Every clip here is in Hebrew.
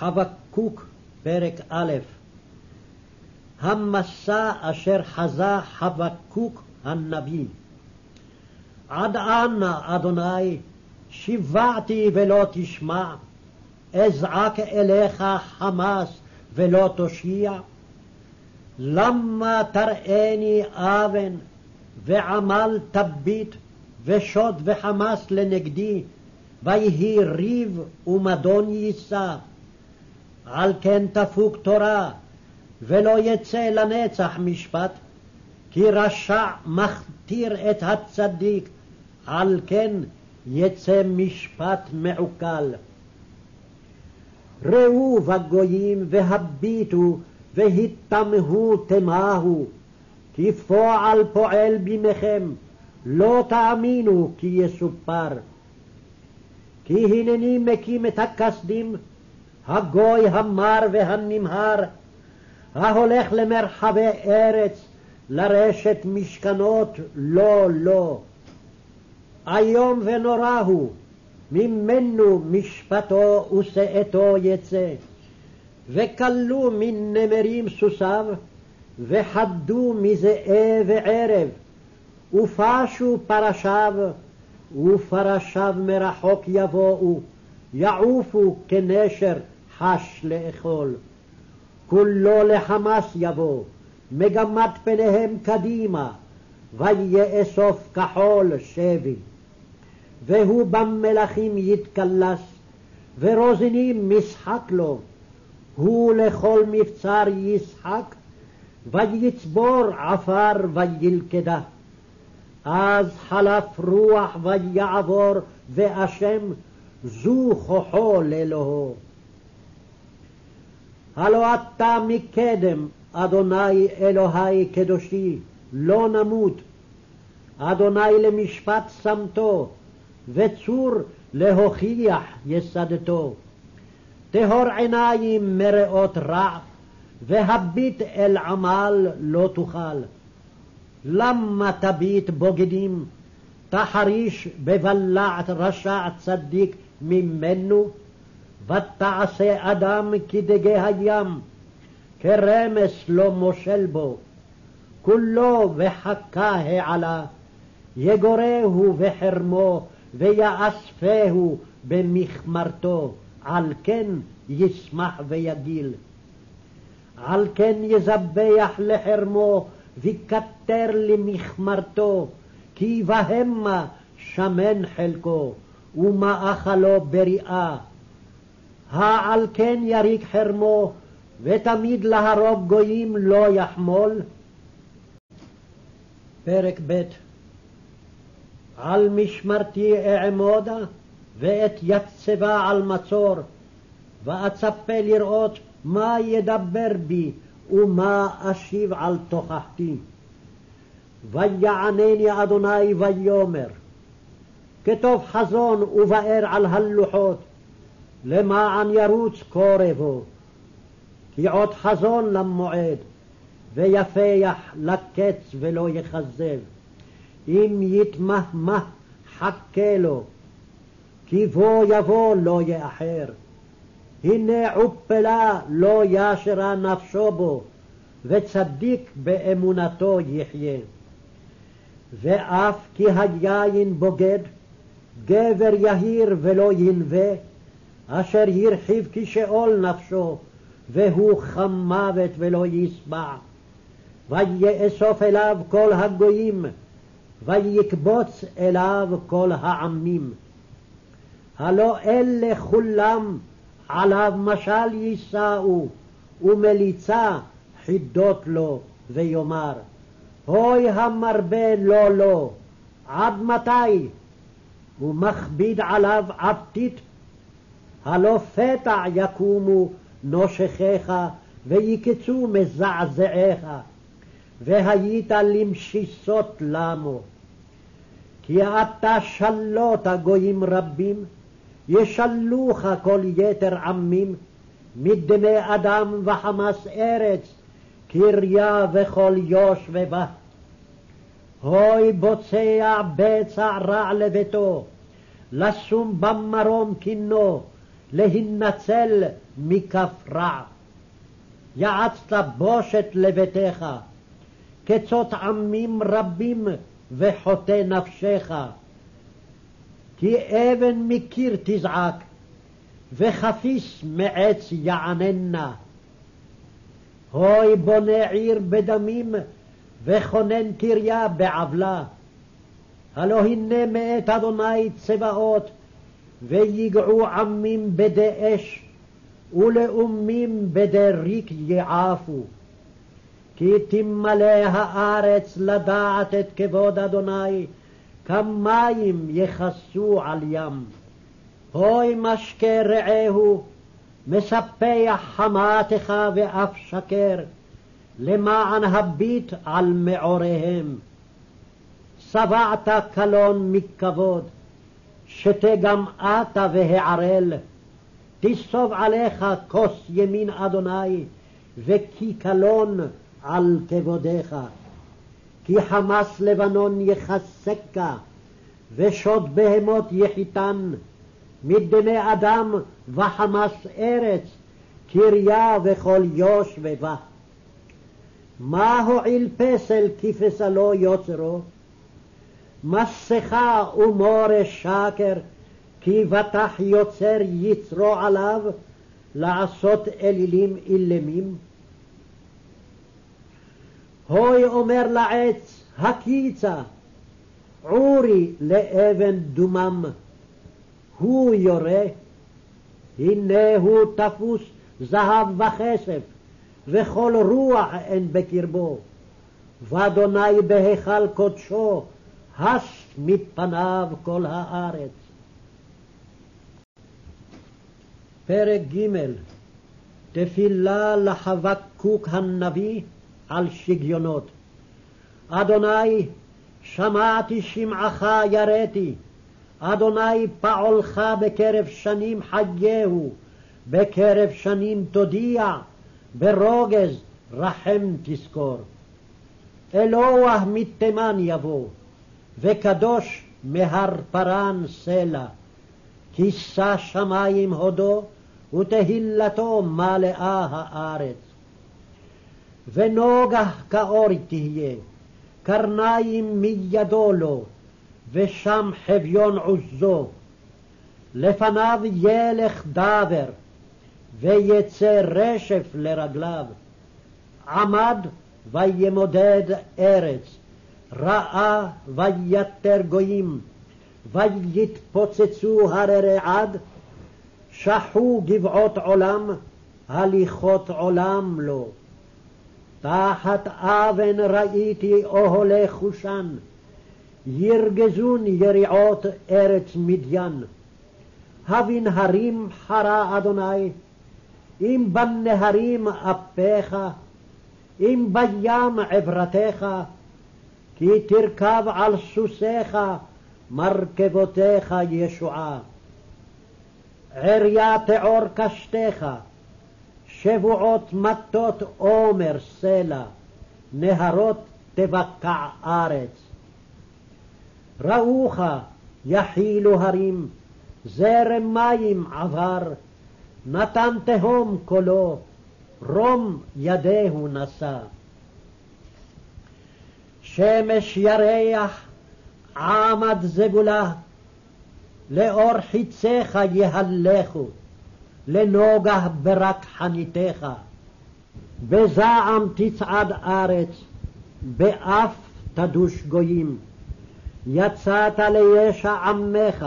חבקוק, פרק א' המסע אשר חזה חבקוק הנביא. עד אנה, אדוני, שיוועתי ולא תשמע, אזעק אליך חמס ולא תושיע? למה תראני אבן, ועמל תביט, ושוד וחמס לנגדי, ויהי ריב ומדון יישא? על כן תפוג תורה, ולא יצא לנצח משפט, כי רשע מכתיר את הצדיק, על כן יצא משפט מעוקל. ראו בגויים והביטו והתמהו תמהו, כי פועל פועל בימיכם, לא תאמינו כי יסופר. כי הנני מקים את הכסדים, הגוי המר והנמהר, ההולך למרחבי ארץ, לרשת משכנות, לא, לא. איום ונורא הוא, ממנו משפטו ושאתו יצא. וכלו מנמרים סוסיו, וחדו מזאב וערב, ופשו פרשיו, ופרשיו מרחוק יבואו, יעופו כנשר חש לאכול. כולו לחמס יבוא, מגמת פניהם קדימה, ויאסוף כחול שבי. והוא במלכים יתקלס, ורוזנים משחק לו, הוא לכל מבצר ישחק, ויצבור עפר וילכדה. אז חלף רוח ויעבור, ואשם זו כוחו לאלוהו. הלא אתה מקדם, אדוני אלוהי קדושי, לא נמות. אדוני למשפט שמתו, וצור להוכיח יסדתו. טהור עיניים מראות רע, והביט אל עמל לא תוכל. למה תביט בוגדים, תחריש בבלעת רשע צדיק ממנו? ותעשה אדם כדגי הים, כרמס לא מושל בו. כולו וחכה העלה, יגורהו בחרמו, ויאספהו במכמרתו, על כן ישמח ויגיל. על כן יזבח לחרמו, וכתר למכמרתו, כי בהמה שמן חלקו, ומאכלו בריאה. העל כן יריק חרמו, ותמיד להרוג גויים לא יחמול? פרק ב' על משמרתי אעמודה, ואת יצבה על מצור, ואצפה לראות מה ידבר בי, ומה אשיב על תוכחתי. ויענני אדוני ויאמר, כתוב חזון ובאר על הלוחות, למען ירוץ קורבו. כי עוד חזון למועד, ויפח לקץ ולא יכזב. אם יתמהמה חכה לו, כי בוא יבוא לא יאחר. הנה עופלה לא ישרה נפשו בו, וצדיק באמונתו יחיה. ואף כי היין בוגד, גבר יהיר ולא ינווה, אשר הרחיב כשאול נפשו, והוא חם מוות ולא ישבע. ויאסוף אליו כל הגויים, ויקבוץ אליו כל העמים. הלא אלה כולם עליו משל יישאו, ומליצה חידות לו, ויאמר, הוי המרבה לא לו, עד מתי? ומכביד עליו עבדית, הלא פתע יקומו נושכיך, ויקצו מזעזעיך, והיית למשיסות למו. כי אתה שלוט גויים רבים, ישלוך כל יתר עמים, מדמי אדם וחמס ארץ, קריה וכל יושבבה. הוי בוצע בצע רע לביתו, לשום במרום קינו, להינצל מכף רע. יעצת בושת לביתך, כצות עמים רבים וחוטא נפשך. כי אבן מקיר תזעק, וחפיס מעץ יעננה. הוי בונה עיר בדמים, וכונן קריה בעוולה. הלא הנה מאת אדוני צבאות, ויגעו עמים בדי אש, ולאומים בדי ריק יעפו. כי תמלא הארץ לדעת את כבוד אדוני, כמים יכסו על ים. הוי משקה רעהו, מספח חמתך ואף שקר, למען הביט על מעוריהם. שבעת קלון מכבוד, שתה גם אתה והערל, תסוב עליך כוס ימין אדוני, וכי קלון על כבודך. כי חמס לבנון יחסקה, ושוד בהמות יחיתן, מדמי אדם וחמס ארץ, קריה וכל יושבבה. מה הועיל פסל כפסלו יוצרו? מסכה ומורש שקר, כי בטח יוצר יצרו עליו, לעשות אלילים אילמים. הוי אומר לעץ, הקיצה, עורי לאבן דומם. הוא יורה, הנה הוא תפוס זהב וכסף, וכל רוח אין בקרבו. ואדוני בהיכל קודשו, הס מפניו כל הארץ. פרק ג' תפילה לחבקוק הנביא על שגיונות. אדוני, שמעתי שמעך יראתי, אדוני פעולך בקרב שנים חייהו, בקרב שנים תודיע, ברוגז רחם תזכור. אלוה מתימן יבוא, וקדוש מהר פרן סלע. כיסה שמים הודו, ותהילתו מלאה הארץ. ונוגח כאור תהיה, קרניים מידו לו, ושם חביון עוזו. לפניו ילך דבר, ויצא רשף לרגליו. עמד וימודד ארץ, ראה ויתר גויים, ויתפוצצו הררי עד, שחו גבעות עולם, הליכות עולם לו. תחת אבן ראיתי אוהלי חושן, ירגזון יריעות ארץ מדיין. הבין הרים חרה אדוני, אם בנהרים אפיך, אם בים עברתך, כי תרכב על סוסיך, מרכבותיך ישועה. עריה תעור קשתך, שבועות מטות עומר סלע, נהרות תבקע ארץ. ראוך יחילו הרים, זרם מים עבר, נתן תהום קולו, רום ידהו נשא. שמש ירח עמד זגולה, לאור חיציך יהלכו, לנוגה ברק חניתך. בזעם תצעד ארץ, באף תדוש גויים. יצאת לישע עמך,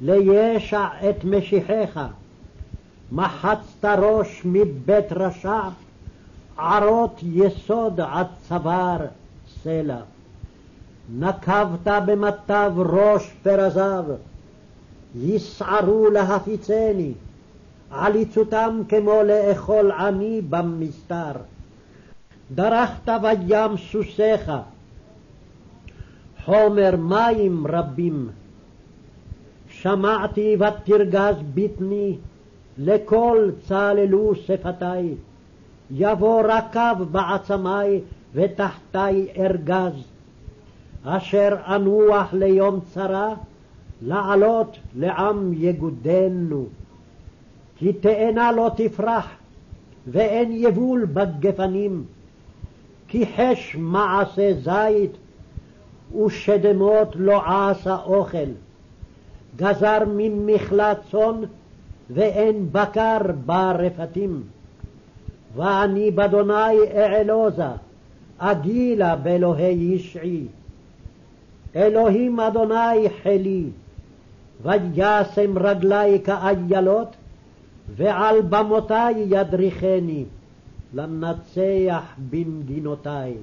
לישע את משיחך. מחצת ראש מבית רשע, ערות יסוד עד צוואר סלע. נקבת במטב ראש פרזיו, יסערו להפיצני, עליצותם כמו לאכול עני במסתר. דרכת בים סוסיך, חומר מים רבים. שמעתי ותרגז בטני, לכל צללו שפתי. יבוא רקב בעצמי, ותחתי ארגז. אשר אנוח ליום צרה, לעלות לעם יגודנו. כי תאנה לא תפרח, ואין יבול בגפנים, כי חש מעשה זית, ושדמות לא עשה אוכל. גזר ממכלה צאן, ואין בקר ברפתים. ואני באדוני אעלוזה, אגילה באלוהי ישעי. אלוהים אדוני חלי, וישם רגלי כאיילות, ועל במותי ידריכני, לנצח במדינותי.